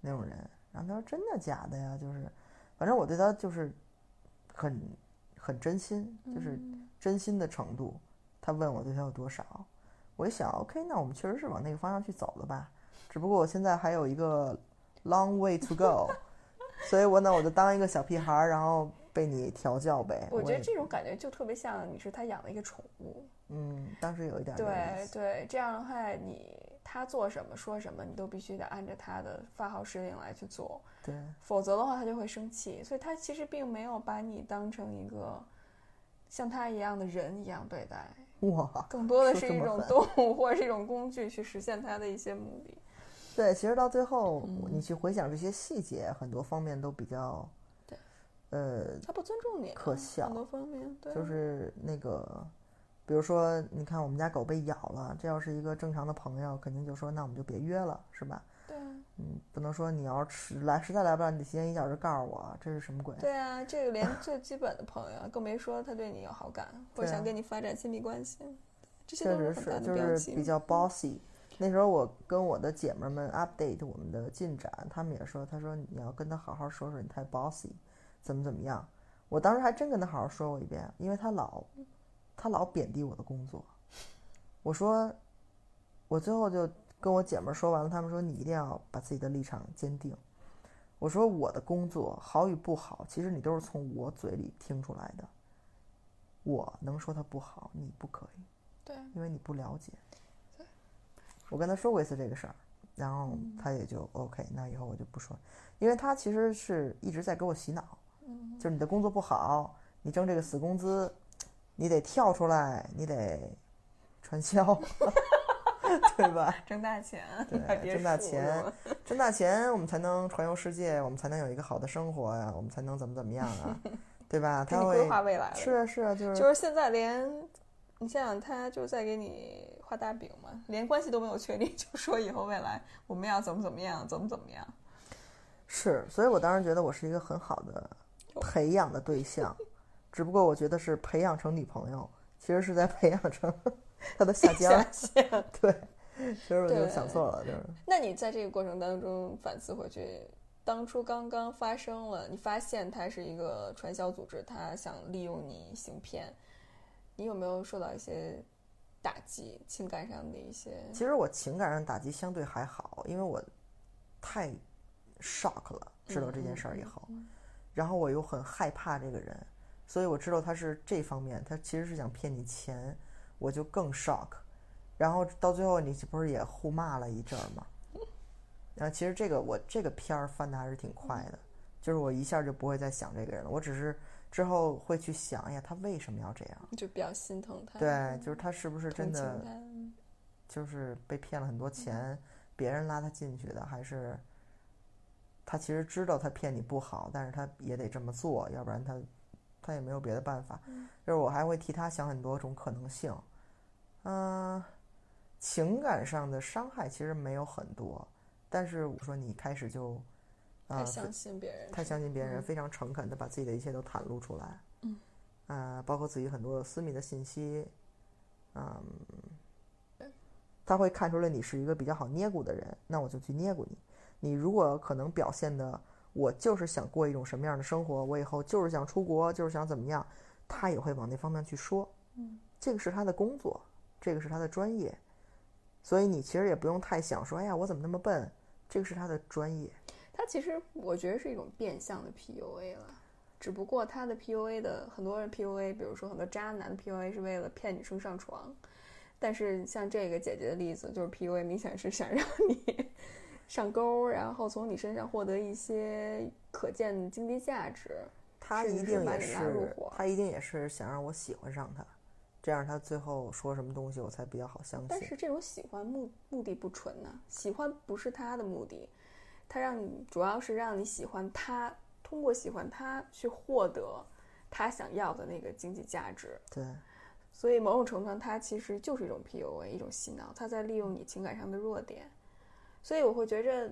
那种人。然后他说真的假的呀？就是反正我对他就是很很真心，就是真心的程度。他问我对他有多少，我一想，OK，那我们确实是往那个方向去走了吧。只不过我现在还有一个 long way to go，所以我呢我就当一个小屁孩儿，然后被你调教呗。
我觉得这种感觉就特别像你是他养的一个宠物。
嗯，当时有一点
对对，这样的话，你他做什么说什么，你都必须得按照他的发号施令来去做，
对
否则的话他就会生气。所以他其实并没有把你当成一个像他一样的人一样对待，
哇，
更多的是一种动物或者是一种工具去实现他的一些目的。
对，其实到最后，
嗯
你去回想这些细节，很多方面都比较，
对，
呃，
他不尊重你啊，
可笑
很多方面，对，
就是那个，比如说，你看我们家狗被咬了，这要是一个正常的朋友，肯定就说那我们就别约了，是吧？
对啊，
嗯，不能说你要是实来实在来不了，你得提前一小时告诉我，这是什么鬼？
对啊，这个连最基本的朋友，更别说他对你有好感或者想跟你发展亲密关系，这些
确
都很大
实是，就。是比较 bossy。那时候我跟我的姐妹儿们 update 我们的进展，她们也说，她说你要跟他好好说说，你太 bossy，怎么怎么样。我当时还真跟他好好说过一遍，因为他老他老贬低我的工作。我说，我最后就跟我姐们儿说完了，他们说你一定要把自己的立场坚定。我说我的工作好与不好，其实你都是从我嘴里听出来的。我能说它不好，你不可以。
对，
因为你不了解。我跟他说过一次这个事儿，然后
嗯
他也就 OK，那以后我就不说，因为他其实是一直在给我洗脑，
嗯
就是你的工作不好，你挣这个死工资，你得跳出来，你得传销，对吧？
挣大钱，
对挣大钱挣大钱，我们才能环游世界，我们才能有一个好的生活呀，我们才能怎么怎么样啊，对吧？他会
规划未来。
是啊是啊，就是
就是现在连你想想，他就在给你画大饼嘛，连关系都没有确立，就说以后未来我们要怎么怎么样，怎么怎么样。
是，所以我当时觉得我是一个很好的培养的对象，只不过我觉得是培养成女朋友，其实是在培养成他的下家。
下线。
对，其实我就想错了，就是
那你在这个过程当中反思回去，当初刚刚发生了，你发现他是一个传销组织，他想利用你行骗，你有没有受到一些打击，情感上的一些？
其实我情感上打击相对还好，因为我太 shock 了，知道这件事儿以后，然后我又很害怕这个人，所以我知道他是这方面，他其实是想骗你钱，我就更 shock，然后到最后你不是也互骂了一阵儿吗？然后其实这个我这个片儿翻的还是挺快的，就是我一下就不会再想这个人了，我只是之后会去想，哎呀，他为什么要这样？
就比较心疼他，
对，就是他是不是真的就是被骗了很多钱，别人拉他进去的，还是他其实知道他骗你不好，但是他也得这么做，要不然他他也没有别的办法。就是我还会替他想很多种可能性，嗯、情感上的伤害其实没有很多，但是我说你开始就啊、
太相信别人，
太相信别人，
嗯
非常诚恳的把自己的一切都袒露出来，
嗯，
呃，包括自己很多私密的信息，嗯，他会看出来你是一个比较好捏骨的人，那我就去捏骨你。你如果可能表现的，我就是想过一种什么样的生活，我以后就是想出国，就是想怎么样，他也会往那方面去说，
嗯，
这个是他的工作，这个是他的专业，所以你其实也不用太想说，哎呀，我怎么那么笨，这个是他的专业。
他其实我觉得是一种变相的 PUA 了，只不过他的 PUA 的很多人 PUA，比如说很多渣男的 PUA 是为了骗女生上床，但是像这个姐姐的例子，就是 PUA 明显是想让你上钩，然后从你身上获得一些可见的经济价值。
他一定也是，他一定也是想让我喜欢上他，这样他最后说什么东西我才比较好相信。
但是这种喜欢目目的不纯呢、喜欢不是他的目的，他让你主要是让你喜欢他，通过喜欢他去获得他想要的那个经济价值。
对，
所以某种程度上，他其实就是一种 PUA，一种洗脑，他在利用你情感上的弱点。所以我会觉着，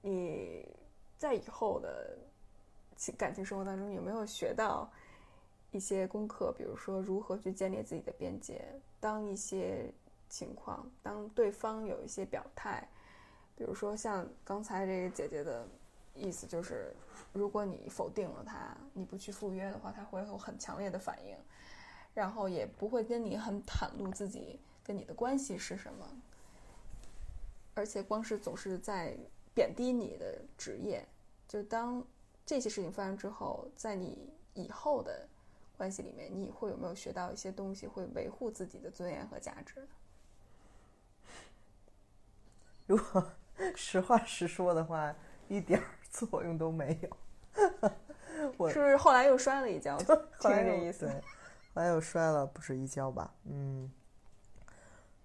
你在以后的情感情生活当中有没有学到一些功课？比如说如何去建立自己的边界，当一些情况，当对方有一些表态，比如说像刚才这个姐姐的意思就是，如果你否定了他，你不去赴约的话，他会有很强烈的反应。然后也不会跟你很袒露自己跟你的关系是什么，而且光是总是在贬低你的职业，就当这些事情发生之后，在你以后的关系里面，你会有没有学到一些东西，会维护自己的尊严和价值？
如果实话实说的话，一点儿作用都没有。我
是不是后来又摔了一跤？听这意思，，
后来又摔了不止一跤吧？嗯，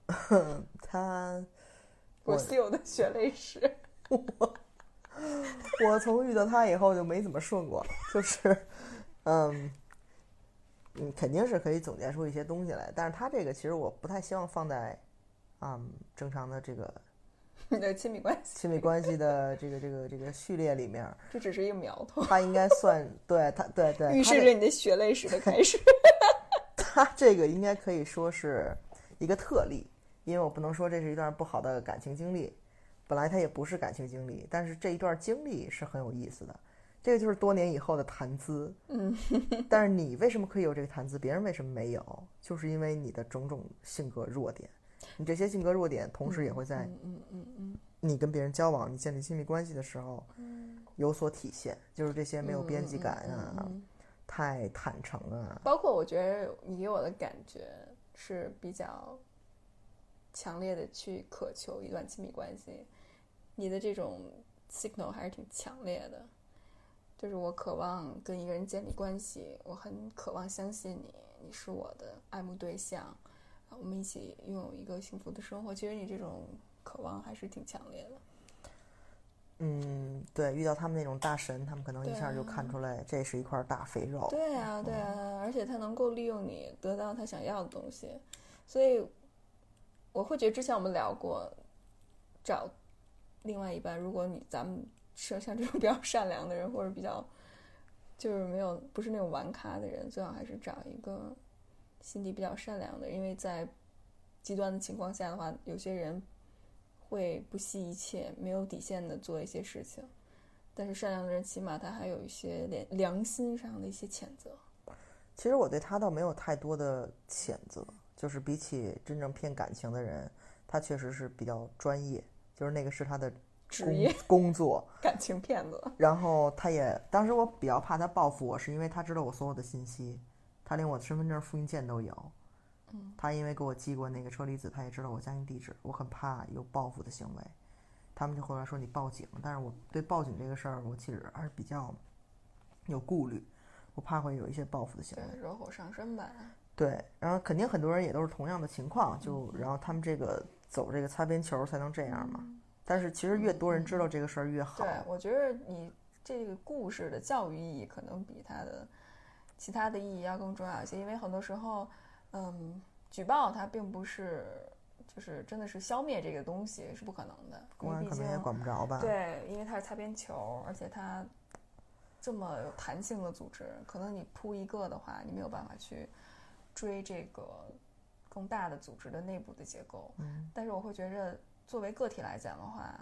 他，我
稀有的血泪史。
我 我从遇到他以后就没怎么顺过，就是，嗯，嗯，肯定是可以总结出一些东西来，但是他这个其实我不太希望放在，嗯，正常的这个
你的亲密关系，
亲密关系的这个这个这个序列里面儿，
这只是一个苗头，
他应该算对他对对，
预示着你的血泪史的开始。
他这个应该可以说是一个特例，因为我不能说这是一段不好的感情经历，本来它也不是感情经历，但是这一段经历是很有意思的。这个就是多年以后的谈资，
嗯，
但是你为什么可以有这个谈资，别人为什么没有？就是因为你的种种性格弱点，你这些性格弱点，同时也会在
嗯嗯嗯嗯，
你跟别人交往、你建立亲密关系的时候有所体现，就是这些没有边际感啊，太坦诚啊，
包括我觉得你给我的感觉是比较强烈的去渴求一段亲密关系，你的这种 signal 还是挺强烈的。就是我渴望跟一个人建立关系，我很渴望相信你，你是我的爱慕对象，啊我们一起拥有一个幸福的生活。其实你这种渴望还是挺强烈的。
嗯，对，遇到他们那种大神，他们可能一下就看出来这是一块大肥肉。
对啊，对啊，而且他能够利用你得到他想要的东西，所以我会觉得之前我们聊过，找另外一半，如果你咱们是像这种比较 善良的人，或者比较就是没有不是那种玩咖的人，最好还是找一个心地比较善良的，因为在极端的情况下的话，有些人会不惜一切、没有底线的做一些事情。但是善良的人起码他还有一些良良心上的一些谴责。
其实我对他倒没有太多的谴责，就是比起真正骗感情的人，他确实是比较专业，就是那个是他的工
职业
工作。
感情骗子，
然后他也，当时我比较怕他报复我，是因为他知道我所有的信息，他连我的身份证复印件都有。
嗯，
他因为给我寄过那个车厘子，他也知道我家庭地址，我很怕有报复的行为。他们就后来说你报警，但是我对报警这个事儿，我其实还是比较有顾虑，我怕会有一些报复的行为。
对，惹火上身吧。
对，然后肯定很多人也都是同样的情况，就然后他们这个走这个擦边球才能这样嘛。但是其实越多人知道这个事儿越好。
对，我觉得你这个故事的教育意义可能比它的其他的意义要更重要一些，因为很多时候，嗯，举报它并不是就是真的是消灭这个东西是不可能的，
公安可能也管不着吧？
对，因为它是擦边球，而且它这么有弹性的组织，可能你扑一个的话，你没有办法去追这个更大的组织的内部的结构。
嗯，
但是我会觉着，作为个体来讲的话，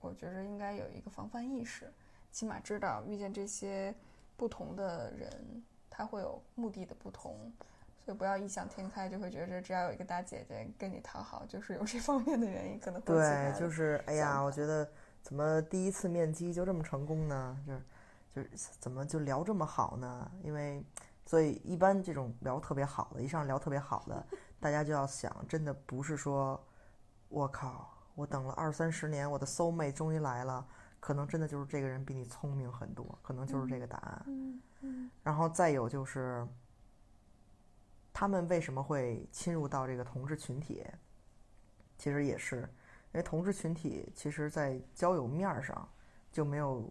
我觉着应该有一个防范意识，起码知道遇见这些不同的人，他会有目的的不同。所以不要异想天开，就会觉着只要有一个大姐姐跟你讨好，就是有这方面的原因，可能
对，就是哎呀，我觉得怎么第一次面基就这么成功呢？就是就是怎么就聊这么好呢？因为所以一般这种聊特别好的，一上聊特别好的，大家就要想，真的不是说，我靠，我等了二三十年，我的 soul mate 终于来了，可能真的就是这个人比你聪明很多，可能就是这个答案。
嗯嗯
然后再有就是，他们为什么会侵入到这个同志群体？其实也是，因为同志群体其实在交友面儿上就没有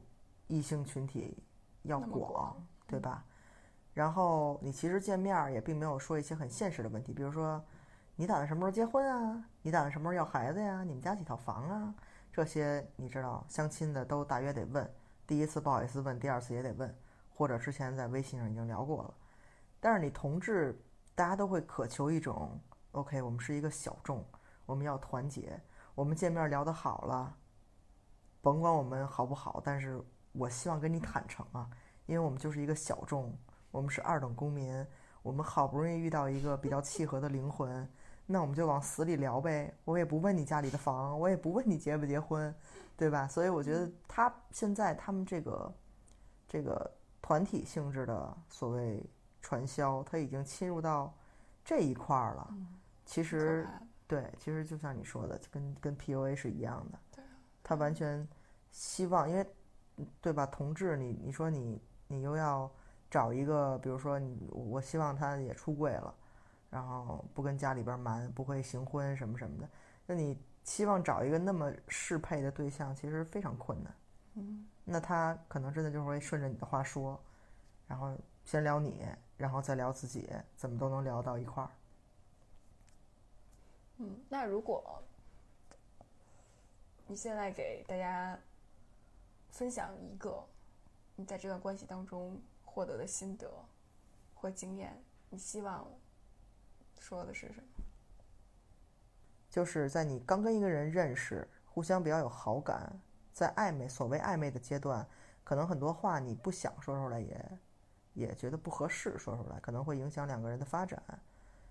异性群体要广，
广
对吧？然后你其实见面也并没有说一些很现实的问题，比如说你打算什么时候结婚啊？你打算什么时候要孩子呀？你们家几套房啊？这些你知道，相亲的都大约得问，第一次不好意思问，第二次也得问，或者之前在微信上已经聊过了。但是你同志，大家都会渴求一种，OK，我们是一个小众，我们要团结，我们见面聊得好了，甭管我们好不好，但是我希望跟你坦诚啊，因为我们就是一个小众，我们是二等公民，我们好不容易遇到一个比较契合的灵魂，那我们就往死里聊呗，我也不问你家里的房，我也不问你结不结婚，对吧？所以我觉得他现在他们这个这个团体性质的所谓传销，它已经侵入到这一块儿了。其实对，其实就像你说的，跟跟 PUA 是一样的。他完全希望，因为嗯对吧？同志，你你说你你又要找一个，比如说你，我希望他也出柜了，然后不跟家里边瞒，不会行婚什么什么的，那你希望找一个那么适配的对象，其实非常困难。
嗯
那他可能真的就会顺着你的话说，然后先聊你，然后再聊自己，怎么都能聊到一块儿。
嗯，那如果你现在给大家分享一个你在这段关系当中获得的心得或经验，你希望说的是什么？
就是在你刚跟一个人认识，互相比较有好感，在暧昧所谓暧昧的阶段，可能很多话你不想说出来也，也觉得不合适说出来，可能会影响两个人的发展。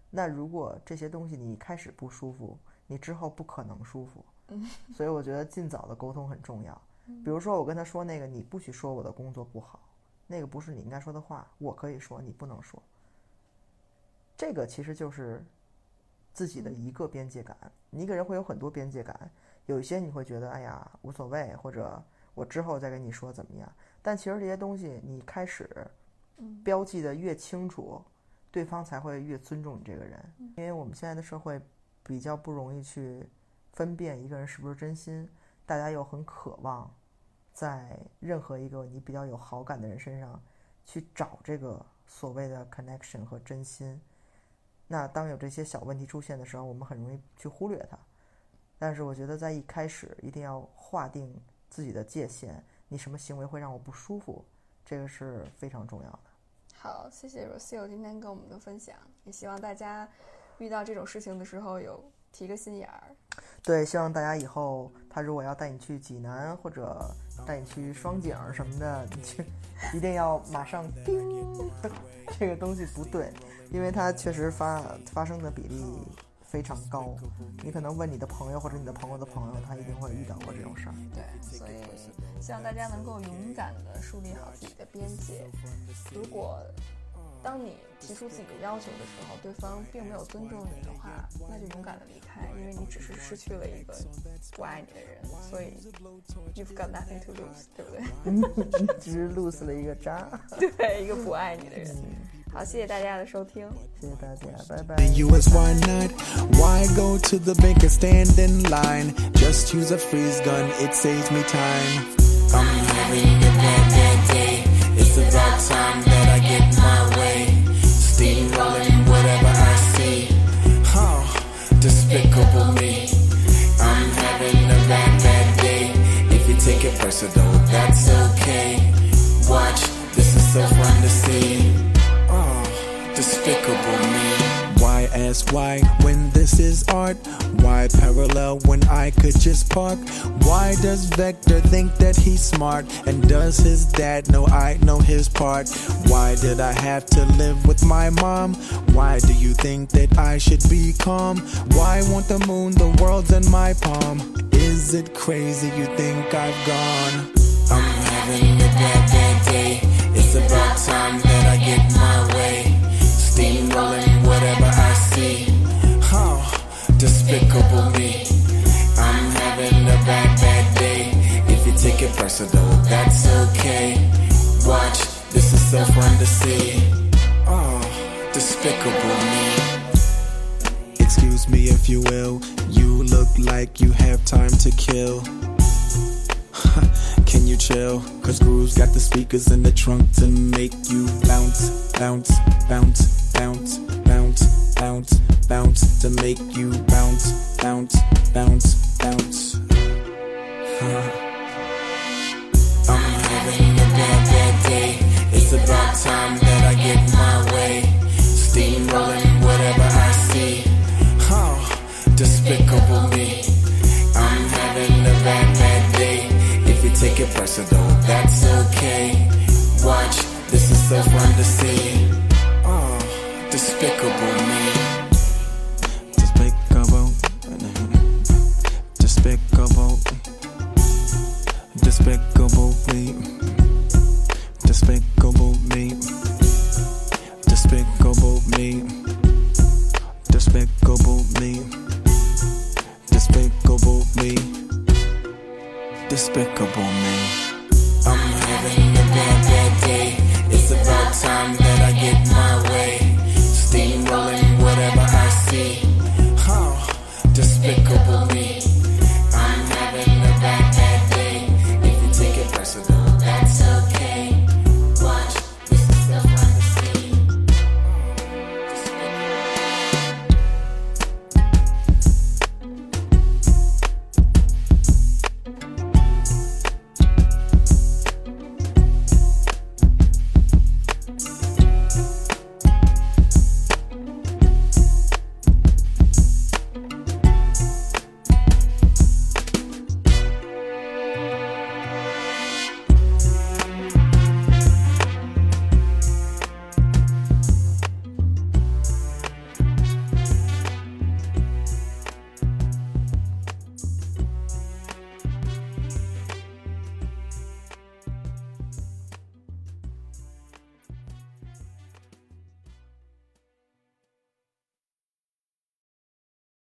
那如果这些东西你一开始不舒服，你之后不可能舒服。所以我觉得尽早的沟通很重要。比如说我跟他说那个，你不许说我的工作不好，那个不是你应该说的话，我可以说，你不能说。这个其实就是自己的一个边界感。你一个人会有很多边界感，有一些你会觉得哎呀无所谓，或者我之后再跟你说怎么样。但其实这些东西你开始标记的越清楚，对方才会越尊重你这个人。因为我们现在的社会比较不容易去分辨一个人是不是真心，大家又很渴望在任何一个你比较有好感的人身上去找这个所谓的 connection 和真心。那当有这些小问题出现的时候，我们很容易去忽略它。但是我觉得在一开始一定要划定自己的界限，你什么行为会让我不舒服，这个是非常重要的。
好，谢谢 Rocio 今天跟我们的分享，也希望大家遇到这种事情的时候有提个心眼儿。
对，希望大家以后他如果要带你去济南或者带你去双井什么的，你去一定要马上叮，这个东西不对，因为它确实发发生的比例非常高。你可能问你的朋友或者你的朋友的朋友，他一定会遇到过这种事儿。
对，所以希望大家能够勇敢的树立好自己的边界。如果当你提出自己的要求的时候，对方并没有尊重你的话，那就勇敢的离开，因为你只是失去了一个不爱你的人，所以 you've got nothing to lose，对不对？
只是 lose 了一个渣。
对，一个不爱你的人。好，谢谢大家的收听。
谢谢大家，拜拜。
The US, why not? Why go to the bank and stand in line? Just use a freeze gun, it saves me time. I'm having a bad, bad day. It's about time that I get my way. Steamrolling whatever I see. Oh, despicable me. I'm having a bad, bad day. If you take it personal, that's okay. Watch, this is so fun to see. Oh, despicable me. Why ask why could just park? Why does Vector think that he's smart? And does his dad know I know his part? Why did I have to live with my mom? Why do you think that I should be calm? Why won't the moon, the world's in my palm? Is it crazy you think I've gone? I'm having a bad, bad day. It's about time that I get my way. Steamrolling whatever I see. Oh, despicable me. If you take that's okay. Watch, this is so fun to see. Oh, despicable me. Excuse me if you will. You look like you have time to kill. Can you chill? Cause Groove's got the speakers in the trunk to make you bounce, bounce, bounce, bounce, bounce, bounce, bounce, to make you bounce, bounce, bounce, bounce. Day. It's about time that I get my way. Steamrolling whatever I see. Oh, despicable me. I'm having a bad, bad day. If you take it personal, that's okay. Watch, this is so fun to see. Oh. Despicable.